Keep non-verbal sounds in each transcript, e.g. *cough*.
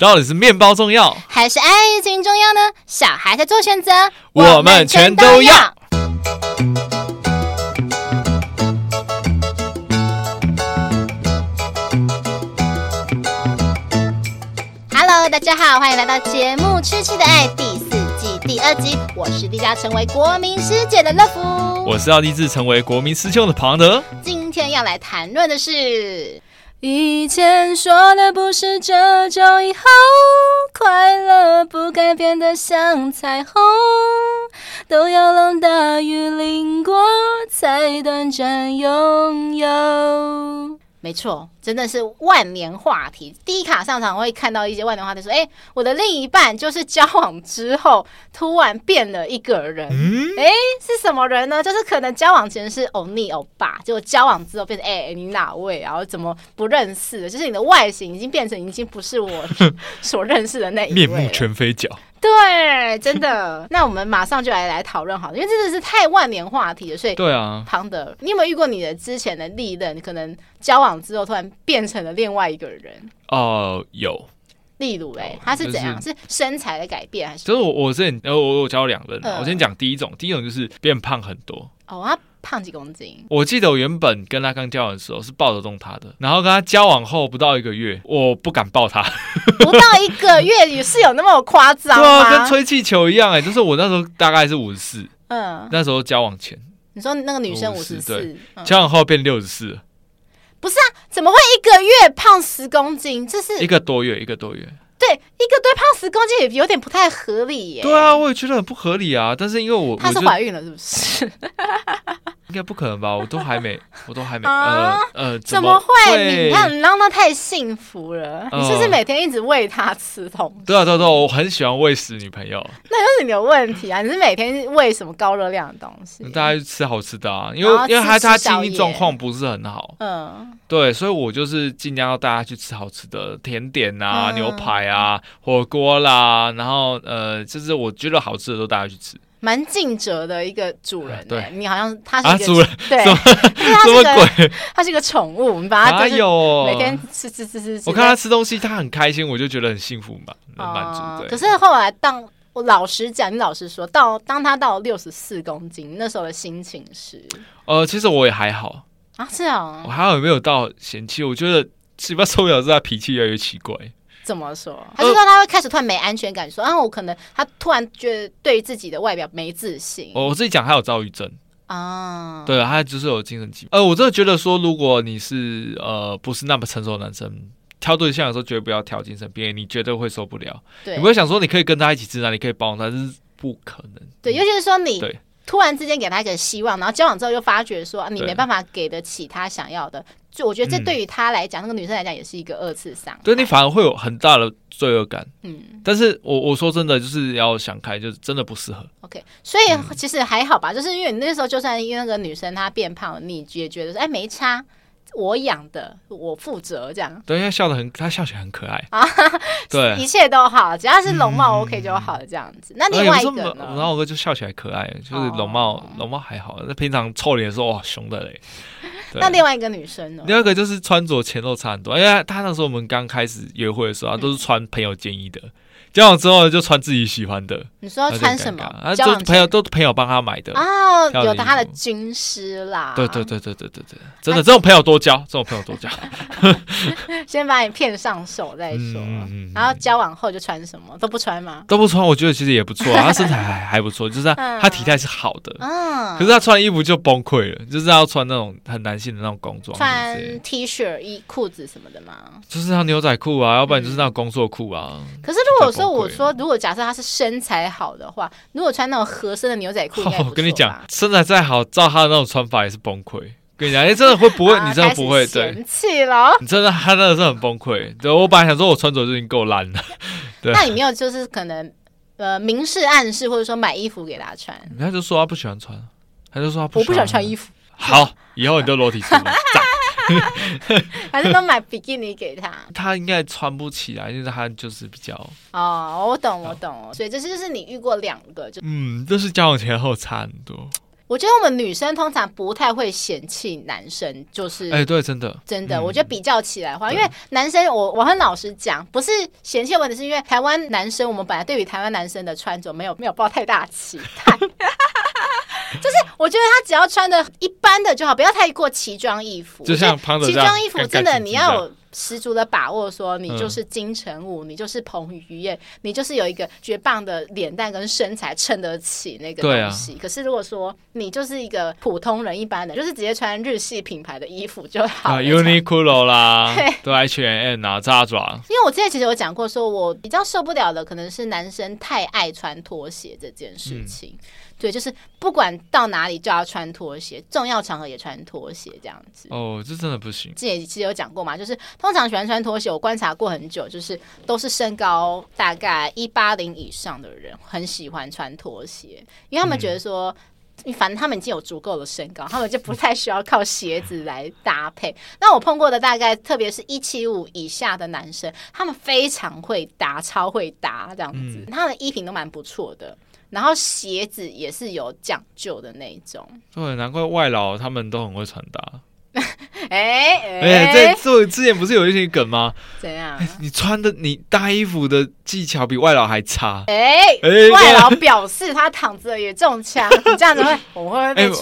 到底是面包重要，还是爱情重要呢？小孩在做选择，我们全都要。Hello，大家好，欢迎来到节目《吃吃的爱》第四季第二集。我是立志成为国民师姐的乐福，我是要立志成为国民师兄的庞德。今天要来谈论的是。以前说的不是这种以后快乐不改变得像彩虹，都要让大雨淋过才短暂拥有。没错，真的是万年话题。第一卡上场会看到一些万年话题，说：“哎，我的另一半就是交往之后突然变了一个人。嗯”哎，是什么人呢？就是可能交往前是欧尼欧巴，结果交往之后变成哎，你哪位？然后怎么不认识了？就是你的外形已经变成已经不是我 *laughs* 所认识的那一位，*laughs* 面目全非角。对，真的。*laughs* 那我们马上就来来讨论好了，因为真的是太万年话题了，所以对啊，庞德，你有没有遇过你的之前的历任，可能交往之后突然变成了另外一个人？哦、呃，有。例如嘞，他是怎样？就是、是身材的改变还是？就是我，我之前呃，我我交两个人，呃、我先讲第一种，第一种就是变胖很多。哦，他胖几公斤？我记得我原本跟他刚交往的时候是抱得动他的，然后跟他交往后不到一个月，我不敢抱他。*laughs* 不到一个月也是有那么夸张吗？对啊，跟吹气球一样哎、欸，就是我那时候大概是五十四，嗯，那时候交往前，你说那个女生五十四，交往后变六十四，不是啊？怎么会一个月胖十公斤？这是一个多月，一个多月。对，一个对胖十公斤也有点不太合理耶。对啊，我也觉得很不合理啊。但是因为我她是怀孕了，是不是？*laughs* 应该不可能吧？我都还没，*laughs* 我都还没。呃呃，怎么会？你看，你让她太幸福了。你是不是每天一直喂她吃东西？对啊，对对，我很喜欢喂食女朋友。*laughs* 那又是你的问题啊！你是每天喂什么高热量的东西？大家吃好吃的啊，因为因为他他经济状况不是很好。嗯，对，所以我就是尽量要带他去吃好吃的甜点啊、牛排啊、火锅啦，然后呃，就是我觉得好吃的都带他去吃。蛮尽责的一个主人，对，你好像他是一个主人，*laughs* 对，什么鬼？他是一个宠物，我们把它就是每天吃吃吃吃。我看他吃东西，他很开心，我就觉得很幸福嘛，很满足。可是后来，当我老实讲，你老实说，到当他到六十四公斤，那时候的心情是？呃，其实我也还好啊，是啊，我还好，没有到嫌弃。我觉得奇葩受不了是他脾气越来越奇怪。怎么说？还是说他会开始突然没安全感？说啊，我可能他突然觉得对自己的外表没自信。我我自己讲，他有躁郁症啊。对，他就是有精神疾病。呃，我真的觉得说，如果你是呃不是那么成熟的男生，挑对象的时候绝对不要挑精神病，你绝对会受不了。对，你不会想说你可以跟他一起吃饭，你可以包容他，这是不可能。对，尤其是说你突然之间给他一个希望，然后交往之后又发觉说你没办法给得起他想要的。就我觉得这对于他来讲，嗯、那个女生来讲也是一个二次伤害。对，你反而会有很大的罪恶感。嗯，但是我我说真的，就是要想开，就是真的不适合。OK，所以其实还好吧，嗯、就是因为你那时候就算因为那个女生她变胖了，你也觉得说哎没差。我养的，我负责这样。对，他笑得很，他笑起来很可爱啊。*laughs* 对，一切都好，只要是容貌 OK 就好了，这样子。那另外一个呢？然后我哥就笑起来可爱，就是容貌容貌还好。那平常臭脸的时候哇，凶的嘞。*laughs* 那另外一个女生呢？另外一个就是穿着前后差很多，因为她那时候我们刚开始约会的时候，都是穿朋友建议的。交往之后就穿自己喜欢的。你说要穿什么？啊，就朋友都朋友帮他买的哦，有他的军师啦。对对对对对对对，真的这种朋友多交，这种朋友多交。*laughs* 先把你骗上手再说，然后交往后就穿什么都不穿吗？都不穿，我觉得其实也不错啊，*laughs* 他身材还还不错，就是他他体态是好的。嗯。可是他穿衣服就崩溃了，就是要穿那种很男性的那种工装，穿 T 恤、衣裤子什么的吗？就是他牛仔裤啊，要不然就是那种工作裤啊。可是如果说我说，如果假设他是身材好的话，如果穿那种合身的牛仔裤，我跟你讲，身材再好，照他的那种穿法也是崩溃。跟你讲，哎，真的会不会？你真的不会？对，嫌弃了。你真的，他真的是很崩溃。对，我本来想说，我穿着就已经够烂了。*laughs* 对，那你没有就是可能呃明示暗示，或者说买衣服给他穿？他就说他不喜欢穿，他就说他不我不喜欢穿衣服。好，以后你就裸体出门。*laughs* *laughs* 还是都买比基尼给他，他应该穿不起来，因为他就是比较哦，我懂我懂，所以这是就是你遇过两个就嗯，都是交往前后差很多，我觉得我们女生通常不太会嫌弃男生，就是哎，对，真的，真的，我觉得比较起来的话，因为男生，我我很老实讲，不是嫌弃的问题，是因为台湾男生，我们本来对于台湾男生的穿着没有没有抱太大期待，*laughs* 就是我觉得他只要穿的一般的就好，不要太过奇装异服，就像胖子，奇装异服真的你要有。十足的把握，说你就是金城武，嗯、你就是彭于晏，你就是有一个绝棒的脸蛋跟身材撑得起那个东西。啊、可是如果说你就是一个普通人，一般的，就是直接穿日系品牌的衣服就好啊。Uniqlo 啦，*laughs* 对，H&M 啊，扎爪。因为我之前其实有讲过，说我比较受不了的可能是男生太爱穿拖鞋这件事情。嗯对，就是不管到哪里就要穿拖鞋，重要场合也穿拖鞋这样子。哦，这真的不行。之前其实有讲过嘛，就是通常喜欢穿拖鞋，我观察过很久，就是都是身高大概一八零以上的人很喜欢穿拖鞋，因为他们觉得说，嗯、反正他们已经有足够的身高，他们就不太需要靠鞋子来搭配。那我碰过的大概，特别是一七五以下的男生，他们非常会搭，超会搭这样子，嗯、他们的衣品都蛮不错的。然后鞋子也是有讲究的那一种，对，难怪外劳他们都很会穿搭。*laughs* 哎哎，这这之前不是有一些梗吗？怎样？你穿的你搭衣服的技巧比外劳还差。哎哎，外劳表示他躺着也中枪，你这样子会 *laughs* 我会。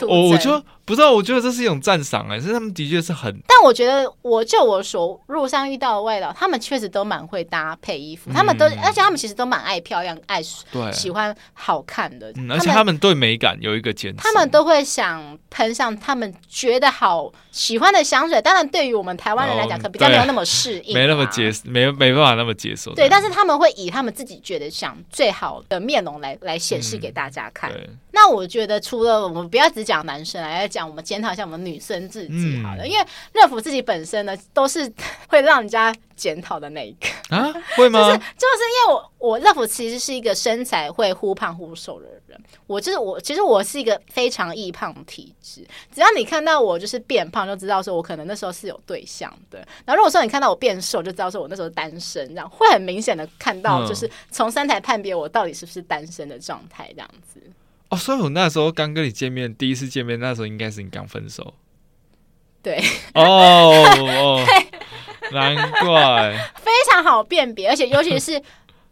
我就。不知道，我觉得这是一种赞赏哎，是他们的确是很。但我觉得，我就我所路上遇到的外劳，他们确实都蛮会搭配衣服，嗯、他们都，而且他们其实都蛮爱漂亮、爱对喜欢好看的。嗯、而且他们对美感有一个坚持，他们都会想喷上他们觉得好喜欢的香水。当然，对于我们台湾人来讲，可能比较没有那么适应、啊，没那么接，没没办法那么接受。对，但是他们会以他们自己觉得想最好的面容来来显示给大家看。嗯那我觉得，除了我们不要只讲男生，来讲我们检讨一下我们女生自己好了，嗯、因为乐福自己本身呢，都是会让人家检讨的那一个。啊，会吗？就是就是因为我我乐福其实是一个身材会忽胖忽瘦的人，我就是我其实我是一个非常易胖体质，只要你看到我就是变胖，就知道说我可能那时候是有对象的。然后如果说你看到我变瘦，就知道说我那时候单身，这样会很明显的看到，就是从身材判别我到底是不是单身的状态这样子。哦，所以我那时候刚跟你见面，第一次见面那时候应该是你刚分手。对，哦哦，*laughs* 难怪，非常好辨别，而且尤其是。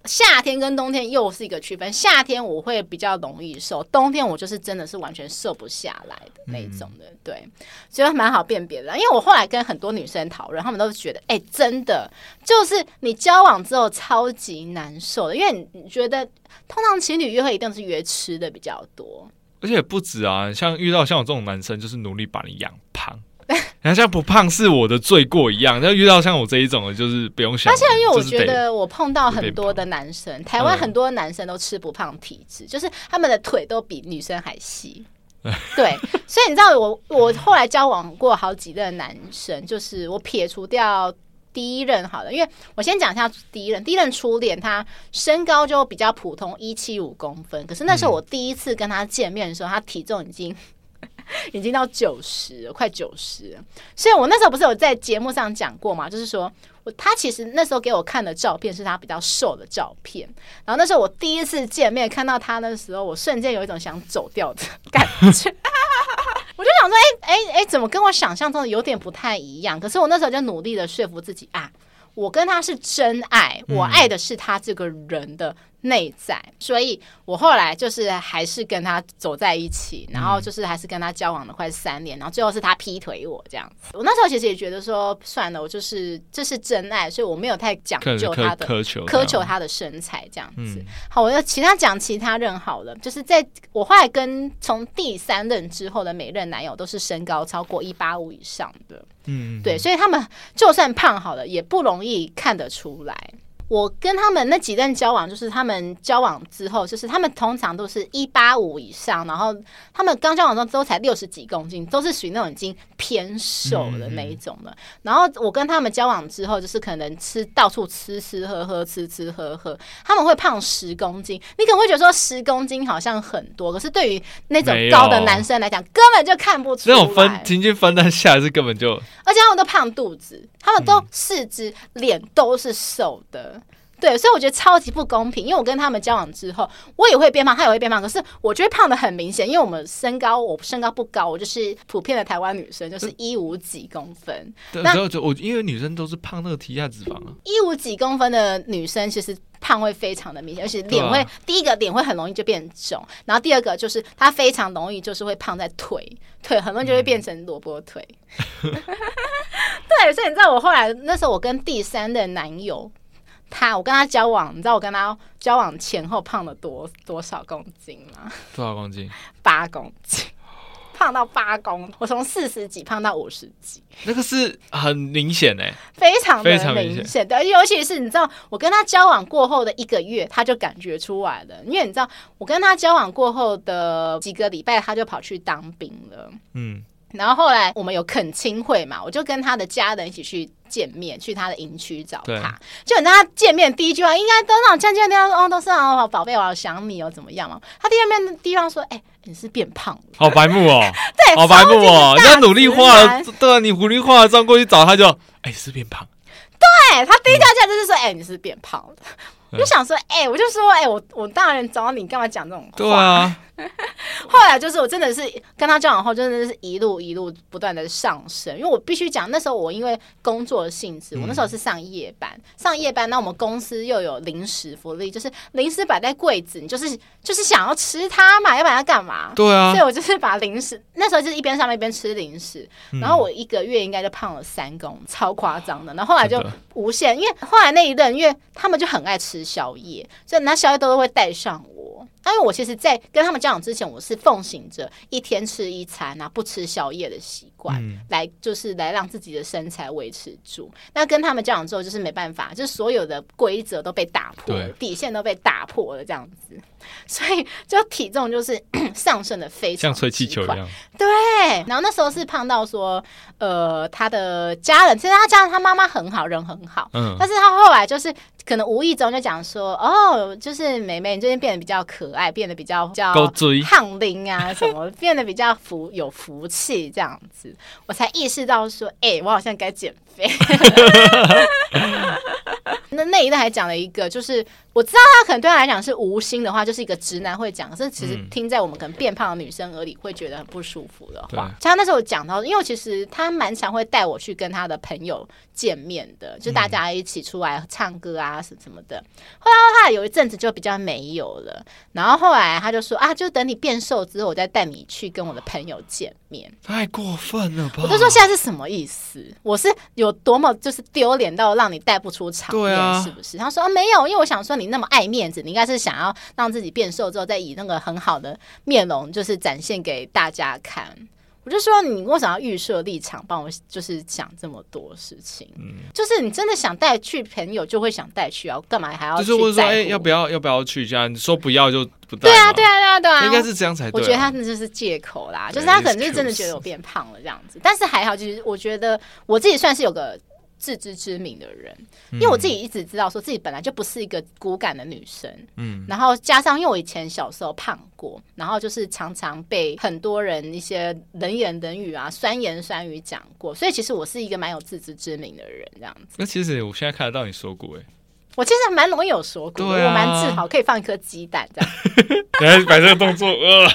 夏天跟冬天又是一个区分，夏天我会比较容易瘦，冬天我就是真的是完全瘦不下来的那种的，对，所以蛮好辨别的。因为我后来跟很多女生讨论，她们都觉得，哎、真的就是你交往之后超级难受的，因为你觉得通常情侣约会一定是约吃的比较多，而且不止啊，像遇到像我这种男生，就是努力把你养胖。然后像不胖是我的罪过一样，要遇到像我这一种的，就是不用想。而且因为我觉得我碰到很多的男生，台湾很多男生都吃不胖体质，嗯、就是他们的腿都比女生还细。*laughs* 对，所以你知道我我后来交往过好几任男生，就是我撇除掉第一任好了，因为我先讲一下第一任，第一任初恋，他身高就比较普通，一七五公分，可是那时候我第一次跟他见面的时候，他体重已经。已经到九十，快九十，所以我那时候不是有在节目上讲过嘛，就是说我他其实那时候给我看的照片是他比较瘦的照片，然后那时候我第一次见面看到他的时候，我瞬间有一种想走掉的 *laughs* 感觉，*laughs* 我就想说，哎哎哎，怎么跟我想象中的有点不太一样？可是我那时候就努力的说服自己啊，我跟他是真爱，我爱的是他这个人的。内在，所以我后来就是还是跟他走在一起，然后就是还是跟他交往了快三年，然后最后是他劈腿我这样子。我那时候其实也觉得说，算了，我就是这是真爱，所以我没有太讲究他的苛求苛求他的身材这样子。嗯、好，我要其他讲其他任好了，就是在我后来跟从第三任之后的每任男友都是身高超过一八五以上的，嗯，对，所以他们就算胖好了，也不容易看得出来。我跟他们那几任交往，就是他们交往之后，就是他们通常都是一八五以上，然后他们刚交往的时候都才六十几公斤，都是属于那种已经偏瘦的那一种的。嗯、然后我跟他们交往之后，就是可能吃到处吃吃喝喝，吃吃喝喝，他们会胖十公斤。你可能会觉得说十公斤好像很多，可是对于那种高的男生来讲，根本就看不出来。那种分平均分担下来是根本就，而且他们都胖肚子，他们都四肢脸、嗯、都是瘦的。对，所以我觉得超级不公平，因为我跟他们交往之后，我也会变胖，他也会变胖，可是我觉得胖的很明显，因为我们身高，我身高不高，我就是普遍的台湾女生，就是一五几公分。对，那我因为女生都是胖那个体下脂肪啊，一五几公分的女生其实胖会非常的明显，而且脸会、啊、第一个脸会很容易就变肿，然后第二个就是她非常容易就是会胖在腿，腿很容易就会变成萝卜腿。嗯、*laughs* 对，所以你知道我后来那时候我跟第三任男友。他，我跟他交往，你知道我跟他交往前后胖了多多少公斤吗？多少公斤？八公斤，胖到八公，我从四十几胖到五十几，那个是很明显哎，非常非常明显的，尤其是你知道我跟他交往过后的一个月，他就感觉出来了，因为你知道我跟他交往过后的几个礼拜，他就跑去当兵了，嗯。然后后来我们有恳亲会嘛，我就跟他的家人一起去见面，去他的营区找他。就你跟他见面第一句话，应该都让见见面哦，都是哦，宝贝，我好想你哦，怎么样嘛？他第二面的地方说，哎，你是变胖了，好白目哦，*laughs* 对，好白目哦，人家努力化了，对，你努力化了，妆过去找他就，哎，是变胖。对，他第一条件就是说，哎，你是变胖了。我就想说，哎，我就说，哎，我我当然找你，干嘛讲这种话？对啊。*laughs* 后来就是我真的是跟他交往后，真的是一路一路不断的上升。因为我必须讲，那时候我因为工作的性质，我那时候是上夜班，嗯、上夜班，那我们公司又有零食福利，就是零食摆在柜子，你就是就是想要吃它嘛，要不然要干嘛？对啊，所以我就是把零食那时候就是一边上班一边吃零食，然后我一个月应该就胖了三公，超夸张的。然后后来就无限，因为后来那一任，因为他们就很爱吃宵夜，所以那宵夜都会带上我。因为我其实，在跟他们交往之前，我是奉行着一天吃一餐啊，不吃宵夜的习惯，嗯、来就是来让自己的身材维持住。那跟他们交往之后，就是没办法，就是所有的规则都被打破了，底线都被打破了，这样子，所以就体重就是 *coughs* 上升的非常像吹气球一样。对，然后那时候是胖到说，呃，他的家人，其实他家人他妈妈很好，人很好，嗯，但是他后来就是。可能无意中就讲说，哦，就是妹妹，你最近变得比较可爱，变得比较比较胖灵啊，什么 *laughs* 变得比较福有福气这样子，我才意识到说，哎、欸，我好像该减肥。*laughs* 那那一段还讲了一个，就是我知道他可能对他来讲是无心的话，就是一个直男会讲，可是其实听在我们可能变胖的女生耳里会觉得很不舒服的话。像他那时候讲到，因为其实他蛮常会带我去跟他的朋友见面的，就大家一起出来唱歌啊什什么的。后来他有一阵子就比较没有了，然后后来他就说啊，就等你变瘦之后，我再带你去跟我的朋友见面。太过分了吧？我就说现在是什么意思？我是有多么就是丢脸到让你带不出场面？是不是？他说啊，没有，因为我想说你那么爱面子，你应该是想要让自己变瘦之后，再以那个很好的面容，就是展现给大家看。我就说你为什么要预设立场，帮我就是想这么多事情？嗯，就是你真的想带去朋友，就会想带去啊，干嘛还要？就是我说，哎、欸，要不要要不要去？这样你说不要就不带。对啊，对啊，对啊，对啊，应该是这样才对。我觉得他那就是借口啦，就是他可能是真的觉得我变胖了这样子。但是还好，就是我觉得我自己算是有个。自知之明的人，因为我自己一直知道，说自己本来就不是一个骨感的女生，嗯，然后加上因为我以前小时候胖过，然后就是常常被很多人一些冷言冷语啊、酸言酸语讲过，所以其实我是一个蛮有自知之明的人，这样子。那其实我现在看得到你说过，哎，我其实蛮容易有说过，啊，我蛮自豪可以放一颗鸡蛋这样。*laughs* *laughs* 你还摆这个动作，呃。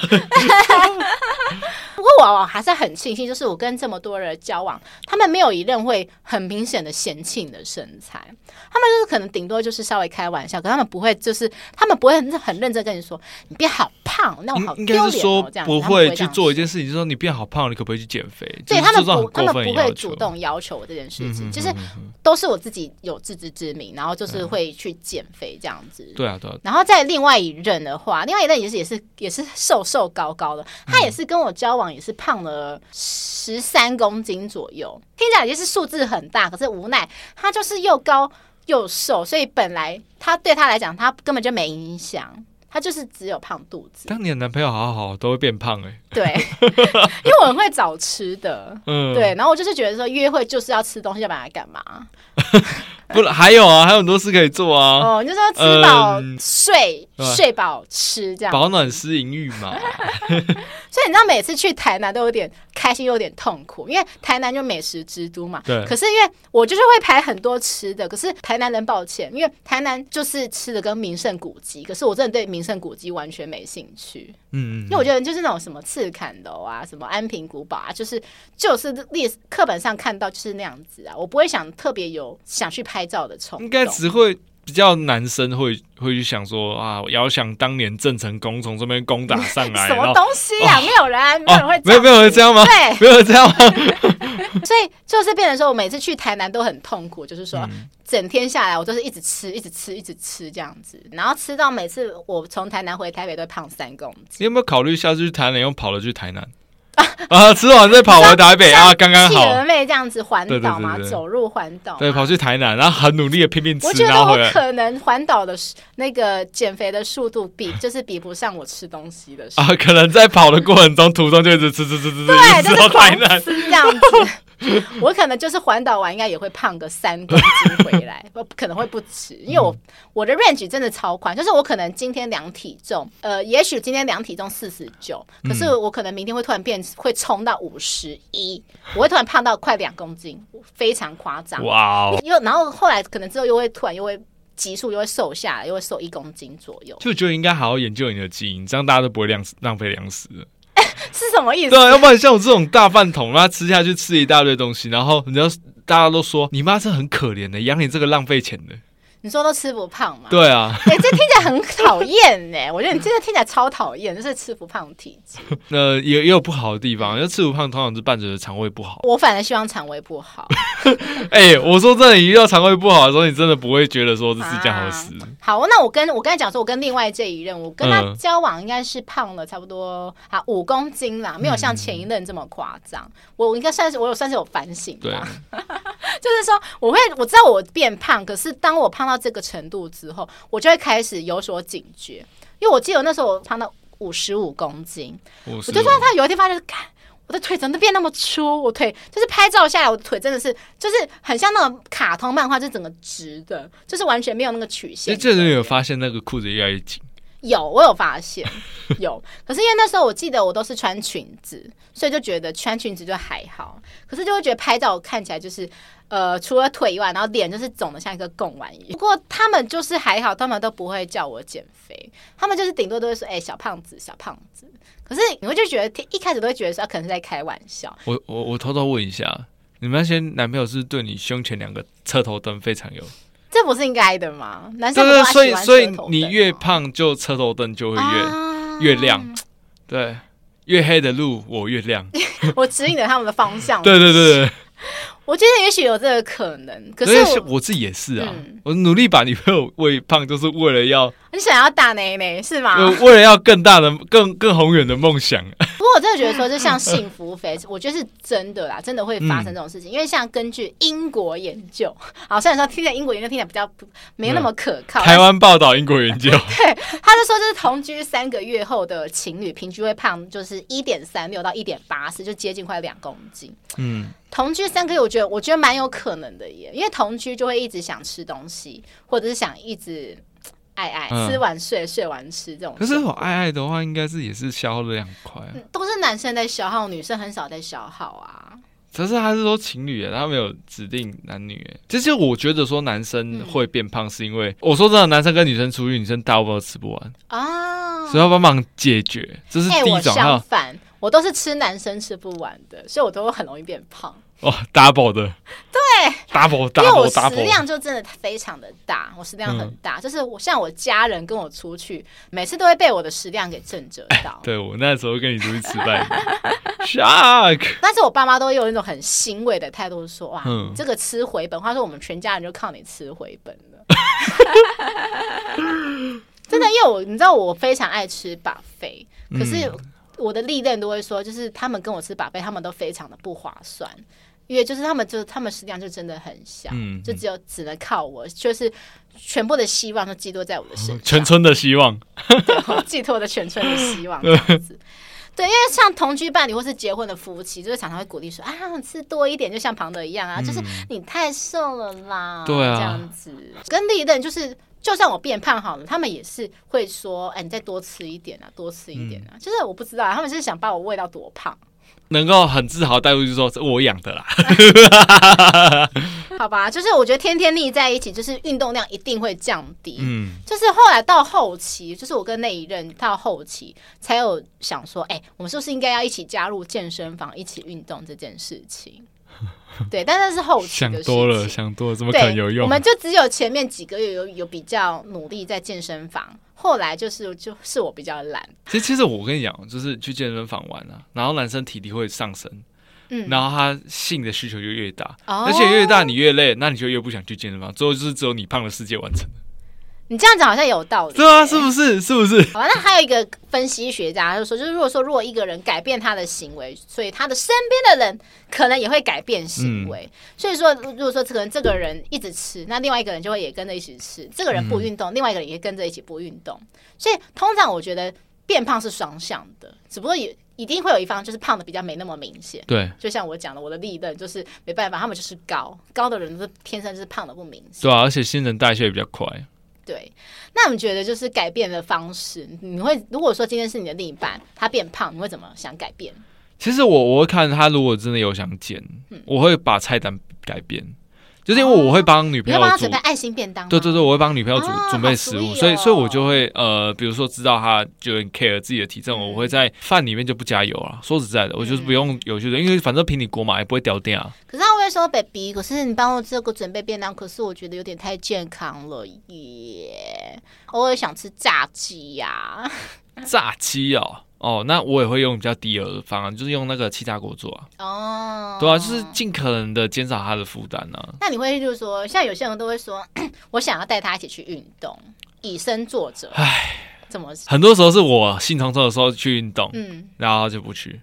不过我还是很庆幸，就是我跟这么多人交往，他们没有一任会很明显的嫌弃你的身材，他们就是可能顶多就是稍微开玩笑，可他们不会就是他们不会很很认真跟你说你变好胖，那我好丢脸不会去做一件事情，就是说你变好胖，你可不可以去减肥？对他们不，他们不会主动要求我这件事情，就是都是我自己有自知之明，然后就是会去减肥这样子。对啊，对。然后在另外一任的话，另外一任也是也是也是瘦瘦高高的，他也是跟我交往。也是胖了十三公斤左右，听起来就是数字很大，可是无奈他就是又高又瘦，所以本来他对他来讲，他根本就没影响，他就是只有胖肚子。当你的男朋友好好都会变胖哎、欸，对，*laughs* 因为我很会找吃的，嗯，对，然后我就是觉得说约会就是要吃东西，要不然干嘛？*laughs* *laughs* 不，还有啊，还有很多事可以做啊。哦，你就说吃饱睡，睡饱吃这样，保暖思淫欲嘛。*laughs* 所以你知道，每次去台南都有点开心又有点痛苦，因为台南就美食之都嘛。对。可是因为我就是会排很多吃的，可是台南人抱歉，因为台南就是吃的跟名胜古迹，可是我真的对名胜古迹完全没兴趣。嗯，嗯。因为我觉得就是那种什么赤坎楼啊，什么安平古堡啊，就是就是历史课本上看到就是那样子啊，我不会想特别有想去拍照的冲动。应该只会。比较男生会会去想说啊，遥想当年郑成功从这边攻打上来，*laughs* 什么东西呀、啊哦？没有人，没有人会、哦，没有没有人这样吗？对，没有人这样吗？*laughs* 所以就是变成说，我每次去台南都很痛苦，就是说、嗯、整天下来我都是一直吃，一直吃，一直吃这样子，然后吃到每次我从台南回台北都胖三公斤。你有没有考虑下次去台南又跑了去台南？*laughs* 啊！吃完再跑回台北啊，刚刚好。企鹅妹这样子环岛嘛，走路环岛。对，跑去台南，然后很努力的拼命吃。我觉得我可能环岛的那个减肥的速度比就是比不上我吃东西的。啊，可能在跑的过程中，途中就一直吃吃吃吃吃，对，就是狂吃这样子。*laughs* 我可能就是环岛完，应该也会胖个三公斤回来，*laughs* 我可能会不吃，因为我我的 range 真的超宽，就是我可能今天量体重，呃，也许今天量体重四十九，可是我可能明天会突然变，会冲到五十一，我会突然胖到快两公斤，非常夸张。哇哦！又然后后来可能之后又会突然又会急速又会瘦下来，又会瘦一公斤左右。就觉得应该好好研究你的基因，这样大家都不会浪浪费粮食什么意思？对啊，要不然像我这种大饭桶，他吃下去吃一大堆东西，然后人家大家都说你妈是很可怜的，养你这个浪费钱的。你说都吃不胖吗？对啊，哎、*laughs* 欸，这听起来很讨厌呢。*laughs* 我觉得你真的听起来超讨厌，就是吃不胖体质。*laughs* 那，也也有不好的地方，因为吃不胖通常是伴随着肠胃不好。我反而希望肠胃不好。哎、欸，我说真的，你遇到肠胃不好的时候，你真的不会觉得说这是一件好事。啊、好，那我跟我刚才讲说，我跟另外这一任，我跟他交往应该是胖了差不多啊五公斤啦，没有像前一任这么夸张、嗯。我应该算是我有算是有反省吧。就是说，我会我知道我变胖，可是当我胖到。到这个程度之后，我就会开始有所警觉，因为我记得那时候我胖到五十五公斤，我就算他有一天发现，看我的腿怎么变那么粗，我腿就是拍照下来，我的腿真的是就是很像那种卡通漫画，就整个直的，就是完全没有那个曲线。这人有发现那个裤子越来越紧？有，我有发现有，可是因为那时候我记得我都是穿裙子，所以就觉得穿裙子就还好，可是就会觉得拍照看起来就是。呃，除了腿以外，然后脸就是肿的像一个贡丸一样。不过他们就是还好，他们都不会叫我减肥，他们就是顶多都会说：“哎、小胖子，小胖子。”可是你会就觉得一开始都会觉得说，可能是在开玩笑。我我我偷偷问一下，你们那些男朋友是对你胸前两个车头灯非常有？这不是应该的吗？男生？所以所以你越胖，就车头灯就会越、啊、越亮。对，越黑的路我越亮。*laughs* 我指引着他们的方向。*laughs* 对对对对。*laughs* 我觉得也许有这个可能，可是我，我自己也是啊、嗯。我努力把女朋友喂胖，就是为了要你想要大奶奶是吗？为了要更大的、更更宏远的梦想。不过我真的觉得说，就像 *laughs* 幸福肥，我觉得是真的啦，真的会发生这种事情。嗯、因为像根据英国研究，好，虽然说听起来英国研究听起来比较没那么可靠。台湾报道英国研究，*laughs* 对，他就说就是同居三个月后的情侣平均会胖，就是一点三六到一点八四，就接近快两公斤。嗯。同居三个月，我觉得我觉得蛮有可能的耶，因为同居就会一直想吃东西，或者是想一直爱爱，嗯、吃完睡，睡完吃这种。可是我爱爱的话，应该是也是消耗量快，都是男生在消耗，女生很少在消耗啊。可是他是说情侣，他没有指定男女。其实我觉得说男生会变胖，是因为、嗯、我说真的，男生跟女生出去，女生大部分都吃不完啊，所以要帮忙解决。这是第一种。相反。我都是吃男生吃不完的，所以我都很容易变胖。哦，double 的，对，double double，因为我食量就真的非常的大，我食量很大，嗯、就是我像我家人跟我出去，每次都会被我的食量给震慑到。欸、对我那时候跟你出去吃饭，shock。*laughs* 但是我爸妈都有一种很欣慰的态度，说哇、嗯，这个吃回本，话说我们全家人就靠你吃回本了。*laughs* 真的，因为我你知道我非常爱吃 buffet，可是。嗯我的历任都会说，就是他们跟我吃 buffet，他们都非常的不划算，因为就是他们就他们食量就真的很小，嗯，就只有只能靠我，就是全部的希望都寄托在我的身上，*laughs* 全村的希望，*laughs* 寄托的全村的希望这样子。对，因为像同居伴侣或是结婚的夫妻，就是常常会鼓励说啊，吃多一点，就像庞德一样啊，嗯、就是你太瘦了啦，对啊，这样子。跟另一任就是，就算我变胖好了，他们也是会说，哎，你再多吃一点啊，多吃一点啊。嗯、就是我不知道，他们是想把我喂到多胖。能够很自豪带入，就说是我养的啦。*laughs* 好吧，就是我觉得天天腻在一起，就是运动量一定会降低。嗯，就是后来到后期，就是我跟那一任到后期才有想说，哎、欸，我们是不是应该要一起加入健身房，一起运动这件事情？*laughs* 对，但那是后期想多了，想多了，怎么可能有用？我们就只有前面几个月有有比较努力在健身房。后来就是就是我比较懒。其实其实我跟你讲，就是去健身房玩啊，然后男生体力会上升，嗯，然后他性的需求就越大，哦、而且越大你越累，那你就越不想去健身房，最后就是只有你胖的世界完成。你这样讲好像有道理，对啊，是不是？是不是？好吧，那还有一个分析学家他就说，就是如果说如果一个人改变他的行为，所以他的身边的人可能也会改变行为。嗯、所以说，如果说可能这个人一直吃，那另外一个人就会也跟着一起吃。这个人不运动，嗯、另外一个人也跟着一起不运动。所以通常我觉得变胖是双向的，只不过也一定会有一方就是胖的比较没那么明显。对，就像我讲的，我的例子就是没办法，他们就是高高的人天生就是胖的不明显。对啊，而且新陈代谢也比较快。对，那你们觉得就是改变的方式，你会如果说今天是你的另一半，他变胖，你会怎么想改变？其实我我会看他，如果真的有想减，嗯、我会把菜单改变。就是因为我会帮女朋友准备爱心便当，对对对，我会帮女朋友煮准备食物，所以所以我就会呃，比如说知道她就很 care 自己的体重，我会在饭里面就不加油了。说实在的，我就是不用油就的，因为反正平底锅嘛，也不会掉电啊。可是他会说，baby，可是你帮我这个准备便当，可是我觉得有点太健康了耶，偶尔想吃炸鸡呀，*laughs* 炸鸡哦。哦，那我也会用比较低额的方案，就是用那个气炸锅做啊。哦，对啊，就是尽可能的减少他的负担呢。那你会就是说，像有些人都会说，*clears throat* 我想要带他一起去运动，以身作则。唉，怎么？很多时候是我兴冲冲的时候去运动，嗯，然后就不去。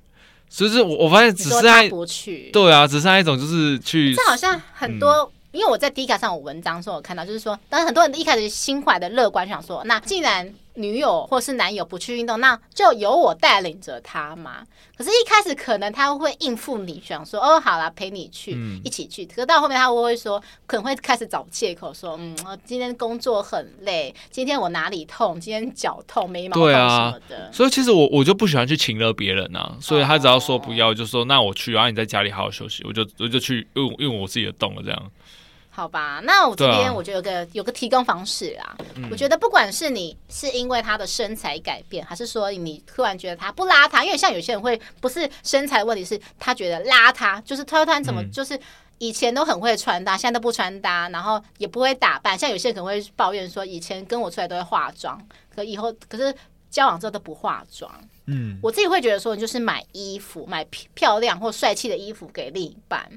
所以是我我发现只是在不去。对啊，只剩下一种就是去。这好像很多。嗯因为我在 D 卡上有文章说，我看到就是说，当然很多人一开始心怀的乐观，想说，那既然女友或是男友不去运动，那就由我带领着他嘛。可是，一开始可能他会应付你，想说，哦，好啦，陪你去，嗯、一起去。可是到后面，他会会说，可能会开始找借口说，嗯，今天工作很累，今天我哪里痛，今天脚痛，眉毛痛什么的。啊、所以其实我我就不喜欢去请了别人啊。所以他只要说不要，就说那我去，然后你在家里好好休息，我就我就去用用我自己的动了这样。好吧，那我这边我觉得有个、啊、有个提供方式啊。嗯、我觉得不管是你是因为他的身材改变，还是说你突然觉得他不邋遢，因为像有些人会不是身材问题，是他觉得邋遢，就是突然怎么就是以前都很会穿搭，现在都不穿搭，然后也不会打扮。像有些人可能会抱怨说，以前跟我出来都会化妆，可以后可是交往之后都不化妆。嗯，我自己会觉得说，你就是买衣服，买漂亮或帅气的衣服给另一半。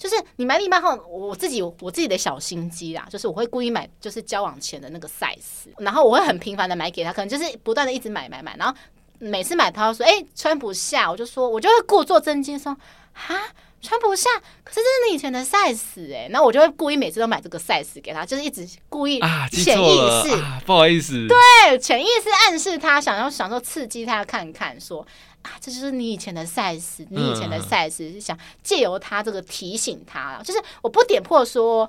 就是你买另一半后，我自己我自己的小心机啦，就是我会故意买，就是交往前的那个 size，然后我会很频繁的买给他，可能就是不断的一直买买买，然后每次买他说哎、欸、穿不下，我就说我就会故作震惊说啊穿不下，可是这是你以前的 size 哎，那我就会故意每次都买这个 size 给他，就是一直故意啊潜意识、啊啊、不好意思，对，潜意识暗示他想要想说刺激他要看看说。啊，这就是你以前的 size，你以前的 size 是想借由他这个提醒他，就是我不点破说，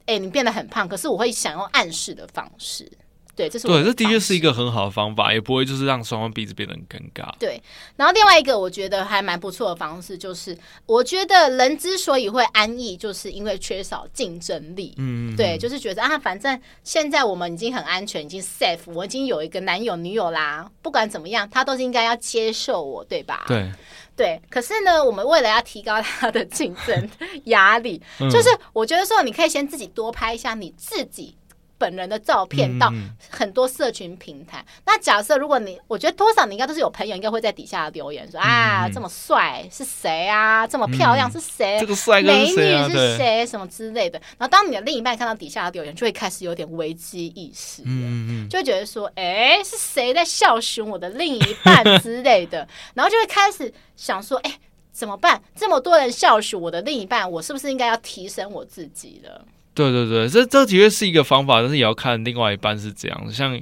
哎、欸，你变得很胖，可是我会想用暗示的方式。对，这是对，这的确是一个很好的方法，也不会就是让双方彼此变得很尴尬。对，然后另外一个我觉得还蛮不错的方式，就是我觉得人之所以会安逸，就是因为缺少竞争力。嗯，对，就是觉得啊，反正现在我们已经很安全，已经 safe，我已经有一个男友女友啦，不管怎么样，他都是应该要接受我，对吧？对，对。可是呢，我们为了要提高他的竞争 *laughs* 压力，就是我觉得说，你可以先自己多拍一下你自己。本人的照片到很多社群平台。嗯、那假设如果你，我觉得多少你应该都是有朋友，应该会在底下留言说、嗯、啊，这么帅是谁啊？这么漂亮是谁？这个帅哥是谁、啊？美女是谁？什么之类的。然后当你的另一半看到底下的留言，就会开始有点危机意识，嗯嗯，就会觉得说，哎、欸，是谁在笑寻我的另一半之类的？*laughs* 然后就会开始想说，哎、欸，怎么办？这么多人笑寻我的另一半，我是不是应该要提升我自己了？对对对，这这的确是一个方法，但是也要看另外一半是怎样。像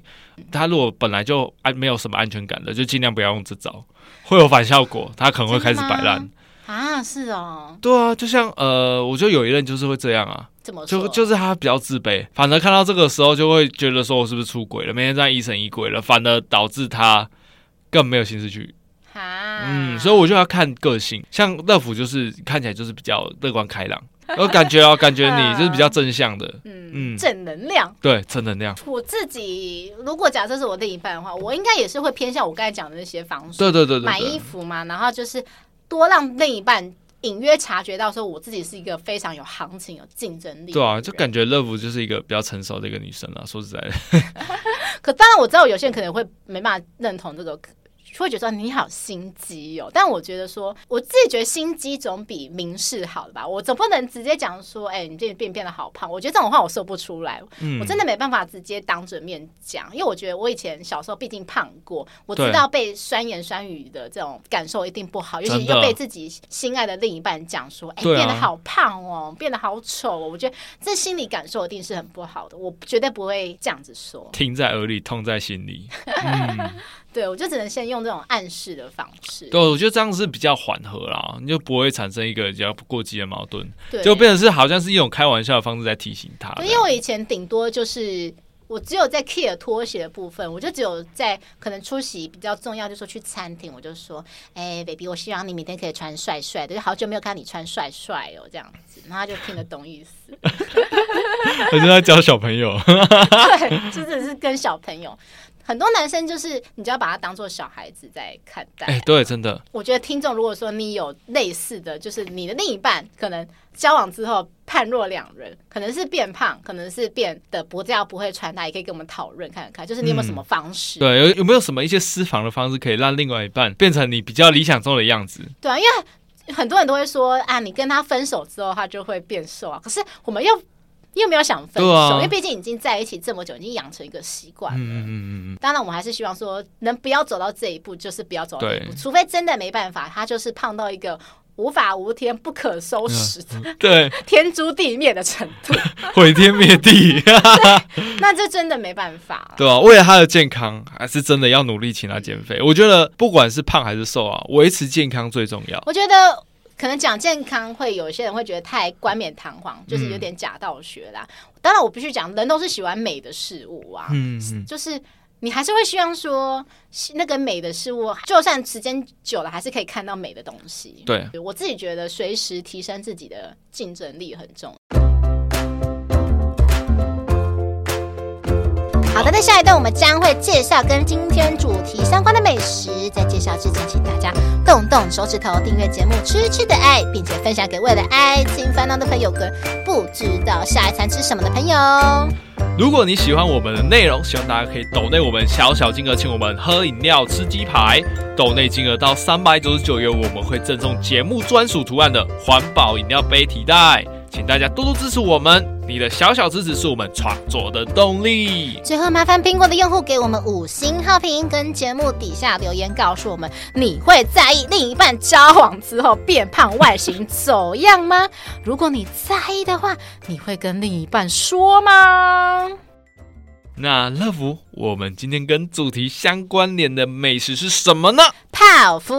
他如果本来就安没有什么安全感的，就尽量不要用这招，会有反效果，他可能会开始摆烂啊。是哦，对啊，就像呃，我觉得有一任就是会这样啊，怎？就就是他比较自卑，反而看到这个时候就会觉得说我是不是出轨了，每天这样疑神疑鬼了，反而导致他更没有心思去。啊，嗯，所以我就要看个性，像乐福就是看起来就是比较乐观开朗，*laughs* 我感觉哦，感觉你 *laughs* 就是比较正向的，嗯嗯，正能量，对，正能量。我自己如果假设是我另一半的话，我应该也是会偏向我刚才讲的那些方式，对对对对，买衣服嘛，然后就是多让另一半隐约察觉到说我自己是一个非常有行情、有竞争力，对啊，就感觉乐福就是一个比较成熟的一个女生啊，说实在的。*laughs* 可当然我知道有些人可能会没办法认同这个。会觉得你好心机哦，但我觉得说，我自己觉得心机总比明示好了吧。我总不能直接讲说，哎、欸，你最近变变得好胖。我觉得这种话我说不出来，嗯、我真的没办法直接当着面讲，因为我觉得我以前小时候毕竟胖过，我知道被酸言酸语的这种感受一定不好，尤其又被自己心爱的另一半讲说，哎、欸，变得好胖哦，变得好丑哦。我觉得这心理感受一定是很不好的，我绝对不会这样子说。听在耳里，痛在心里。嗯 *laughs* 对，我就只能先用这种暗示的方式。对，我觉得这样是比较缓和啦，你就不会产生一个比较过激的矛盾，对就变成是好像是一种开玩笑的方式在提醒他。因为我以前顶多就是我只有在 care 拖鞋的部分，我就只有在可能出席比较重要，就是说去餐厅，我就说，哎，baby，我希望你明天可以穿帅帅的，就好久没有看你穿帅帅哦，这样子，然后他就听得懂意思。*laughs* 我就在教小朋友，*laughs* 对，就只是跟小朋友。很多男生就是，你就要把他当做小孩子在看待。哎，对，真的。我觉得听众如果说你有类似的就是你的另一半可能交往之后判若两人，可能是变胖，可能是变得不这样不会穿搭，也可以跟我们讨论看看，就是你有没有什么方式？对，有有没有什么一些私房的方式，可以让另外一半变成你比较理想中的样子？对啊，因为很多人都会说啊，你跟他分手之后，他就会变瘦啊。可是我们又。又没有想分手，啊、因为毕竟已经在一起这么久，已经养成一个习惯了。嗯嗯嗯嗯。当然，我们还是希望说，能不要走到这一步，就是不要走到这一步。除非真的没办法，他就是胖到一个无法无天、不可收拾的，嗯、对，*laughs* 天诛地灭的程度，*laughs* 毁天灭地。*laughs* 那这真的没办法。对啊，为了他的健康，还是真的要努力请他减肥。我觉得不管是胖还是瘦啊，维持健康最重要。我觉得。可能讲健康，会有一些人会觉得太冠冕堂皇，就是有点假道学啦。嗯、当然，我必须讲，人都是喜欢美的事物啊。嗯，嗯，就是你还是会希望说，那个美的事物，就算时间久了，还是可以看到美的东西。对，我自己觉得，随时提升自己的竞争力很重要。那在，下一段我们将会介绍跟今天主题相关的美食。在介绍之前，请大家动动手指头订阅节目《吃吃的爱》，并且分享给为了爱情烦恼的朋友跟不知道下一餐吃什么的朋友。如果你喜欢我们的内容，希望大家可以抖内我们小小金额，请我们喝饮料、吃鸡排。抖内金额到三百九十九元，我们会赠送节目专属图案的环保饮料杯提袋。请大家多多支持我们，你的小小支持是我们创作的动力。最后，麻烦苹果的用户给我们五星好评，跟节目底下留言告诉我们，你会在意另一半交往之后变胖、外形走样吗？如果你在意的话，你会跟另一半说吗？那乐福，我们今天跟主题相关联的美食是什么呢？泡芙。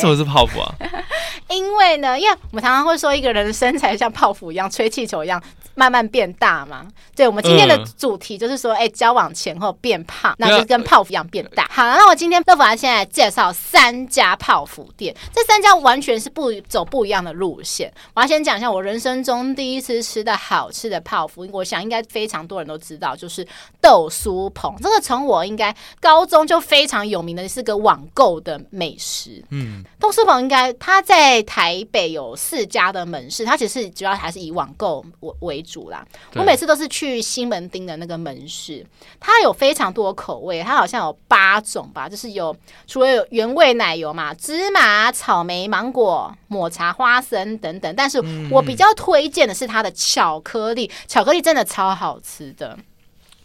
什么是泡芙啊？*laughs* *laughs* *laughs* 因为呢，因为我们常常会说一个人的身材像泡芙一样，吹气球一样。慢慢变大嘛？对，我们今天的主题就是说，哎、欸，交往前后变胖，那就跟泡芙一样变大。好，那我今天乐芙要先来介绍三家泡芙店，这三家完全是不走不一样的路线。我要先讲一下我人生中第一次吃的好吃的泡芙，我想应该非常多人都知道，就是豆酥棚。这个从我应该高中就非常有名的是个网购的美食。嗯，豆酥棚应该它在台北有四家的门市，它其实主要还是以网购为为主啦，我每次都是去西门町的那个门市，它有非常多口味，它好像有八种吧，就是有除了有原味奶油嘛，芝麻、草莓、芒果、抹茶、花生等等，但是我比较推荐的是它的巧克力，巧克力真的超好吃的。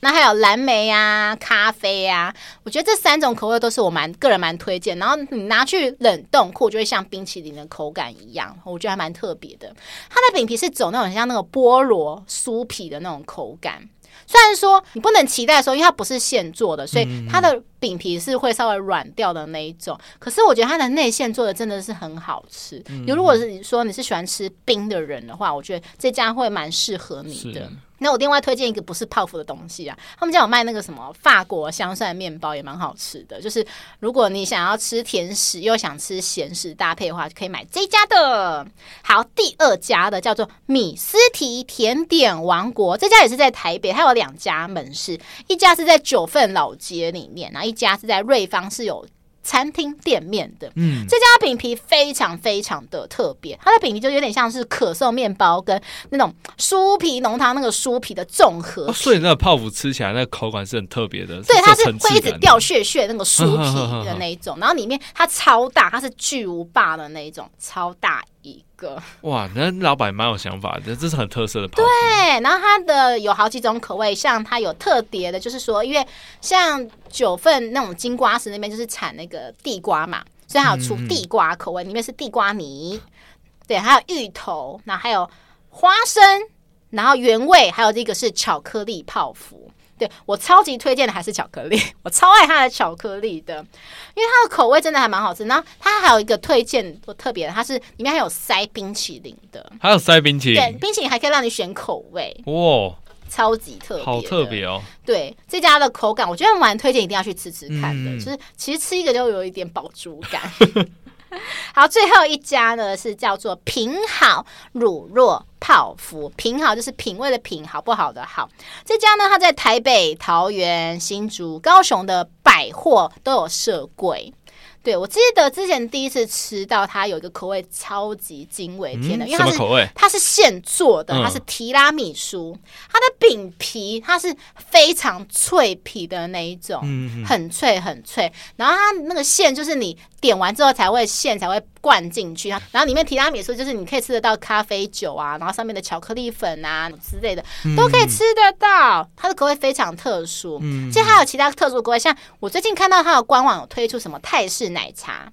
那还有蓝莓啊、咖啡啊，我觉得这三种口味都是我蛮个人蛮推荐。然后你拿去冷冻库，就会像冰淇淋的口感一样，我觉得还蛮特别的。它的饼皮是走那种像那个菠萝酥皮的那种口感。虽然说你不能期待说，因为它不是现做的，所以它的饼皮是会稍微软掉的那一种。可是我觉得它的内馅做的真的是很好吃。如果是说你是喜欢吃冰的人的话，我觉得这家会蛮适合你的。那我另外推荐一个不是泡芙的东西啊，他们家有卖那个什么法国香蒜面包，也蛮好吃的。就是如果你想要吃甜食又想吃咸食搭配的话，就可以买这家的。好，第二家的叫做米斯提甜点王国，这家也是在台北，它有两家门市，一家是在九份老街里面，然后一家是在瑞芳，是有。餐厅店面的，嗯，这家饼皮非常非常的特别，它的饼皮就有点像是可颂面包跟那种酥皮浓汤那个酥皮的综合，哦，所以那个泡芙吃起来那个口感是很特别的，对，它是会一直掉屑屑那个酥皮的 *laughs* 那一种，然后里面它超大，它是巨无霸的那一种，超大一个。哇，那老板蛮有想法的，这是很特色的泡芙。对，然后它的有好几种口味，像它有特别的，就是说，因为像九份那种金瓜石那边就是产那个地瓜嘛，所以它有出地瓜口味，里面是地瓜泥，对，还有芋头，然后还有花生，然后原味，还有这个是巧克力泡芙。对，我超级推荐的还是巧克力，*laughs* 我超爱它的巧克力的，因为它的口味真的还蛮好吃。然后它还有一个推荐我特别的，它是里面还有塞冰淇淋的，还有塞冰淇淋，对，冰淇淋还可以让你选口味，哇，超级特别，好特别哦。对，这家的口感我觉得蛮推荐，一定要去吃吃看的，嗯、就是其实吃一个就有一点饱足感。*laughs* *laughs* 好，最后一家呢是叫做品好乳酪泡芙，品好就是品味的品，好不好的好。这家呢，它在台北、桃园、新竹、高雄的百货都有设柜。对，我记得之前第一次吃到它有一个口味超级惊为天的，因为它是口味，它是现做的，它是提拉米苏，它的饼皮它是非常脆皮的那一种，很脆很脆，然后它那个馅就是你点完之后才会馅才会灌进去，然后里面提拉米苏就是你可以吃得到咖啡酒啊，然后上面的巧克力粉啊之类的都可以吃得到，它的口味非常特殊，其实还有其他特殊口味，像我最近看到它的官网有推出什么泰式奶茶。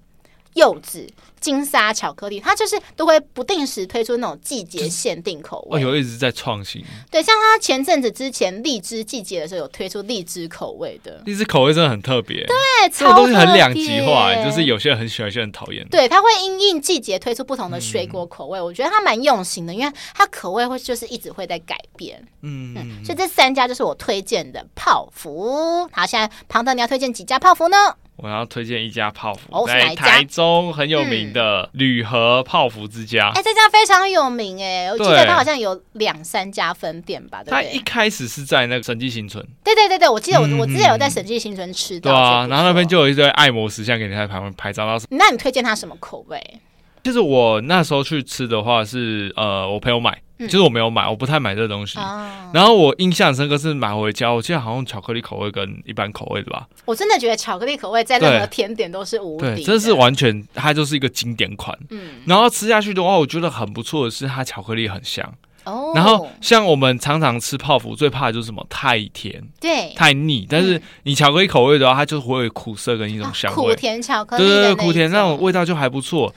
柚子、金沙巧克力，它就是都会不定时推出那种季节限定口味。我有一直在创新。对，像它前阵子之前荔枝季节的时候，有推出荔枝口味的。荔枝口味真的很特别。对，这个东西很两极化，就是有些人很喜欢，有些人讨厌。对，它会因应季节推出不同的水果口味，嗯、我觉得它蛮用心的，因为它口味会就是一直会在改变。嗯，嗯，所以这三家就是我推荐的泡芙。好，现在庞德，你要推荐几家泡芙呢？我要推荐一家泡芙，哦、在台中很有名的铝和泡芙之家。哎、嗯欸，这家非常有名哎，我记得它好像有两三家分店吧？对，对，它一开始是在那个审计新村。对对对对，我记得我、嗯、我之前有在审计新村吃到。对啊，然后那边就有一堆爱摩石像给你在旁边拍照。那你推荐它什么口味？就是我那时候去吃的话是呃，我朋友买。其实我没有买，我不太买这个东西。嗯、然后我印象深刻是买回家，我记得好像巧克力口味跟一般口味的吧。我真的觉得巧克力口味在任何甜点都是无敌，这是完全它就是一个经典款。嗯，然后吃下去的话，我觉得很不错的是它巧克力很香。哦，然后像我们常常吃泡芙，最怕的就是什么太甜，对，太腻。但是你巧克力口味的话，它就会有苦涩跟一种香味，苦甜巧克力，对对对，苦甜那种味道就还不错。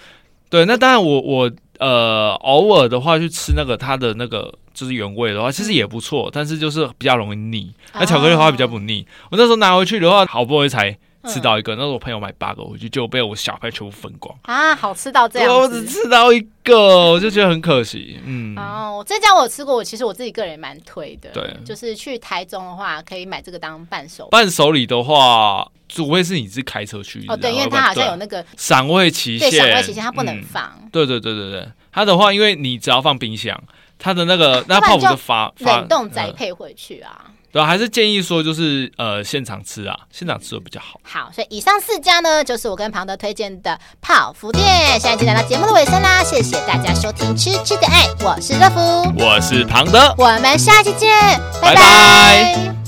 对，那当然我我。呃，偶尔的话去吃那个它的那个就是原味的话，其实也不错，但是就是比较容易腻。那巧克力的话比较不腻。我那时候拿回去的话，好不容易才吃到一个，那时候我朋友买八个回去，就被我小朋友全部分光。啊，好吃到这样。我只吃到一个，我就觉得很可惜。嗯。哦，这家我吃过，我其实我自己个人也蛮推的。对。就是去台中的话，可以买这个当伴手。伴手礼的话。除非是你是开车去哦，对，因为它好像有那个赏味期限，对，赏味期限它不能放。对对对对对，它的话，因为你只要放冰箱，它的那个那泡芙就发冷冻再配回去啊。对啊，还是建议说就是呃现场吃啊，现场吃的比较好。好，所以以上四家呢，就是我跟庞德推荐的泡芙店。现在就来到节目的尾声啦，谢谢大家收听《吃吃的爱》，我是乐福，我是庞德，我们下期见，拜拜。拜拜。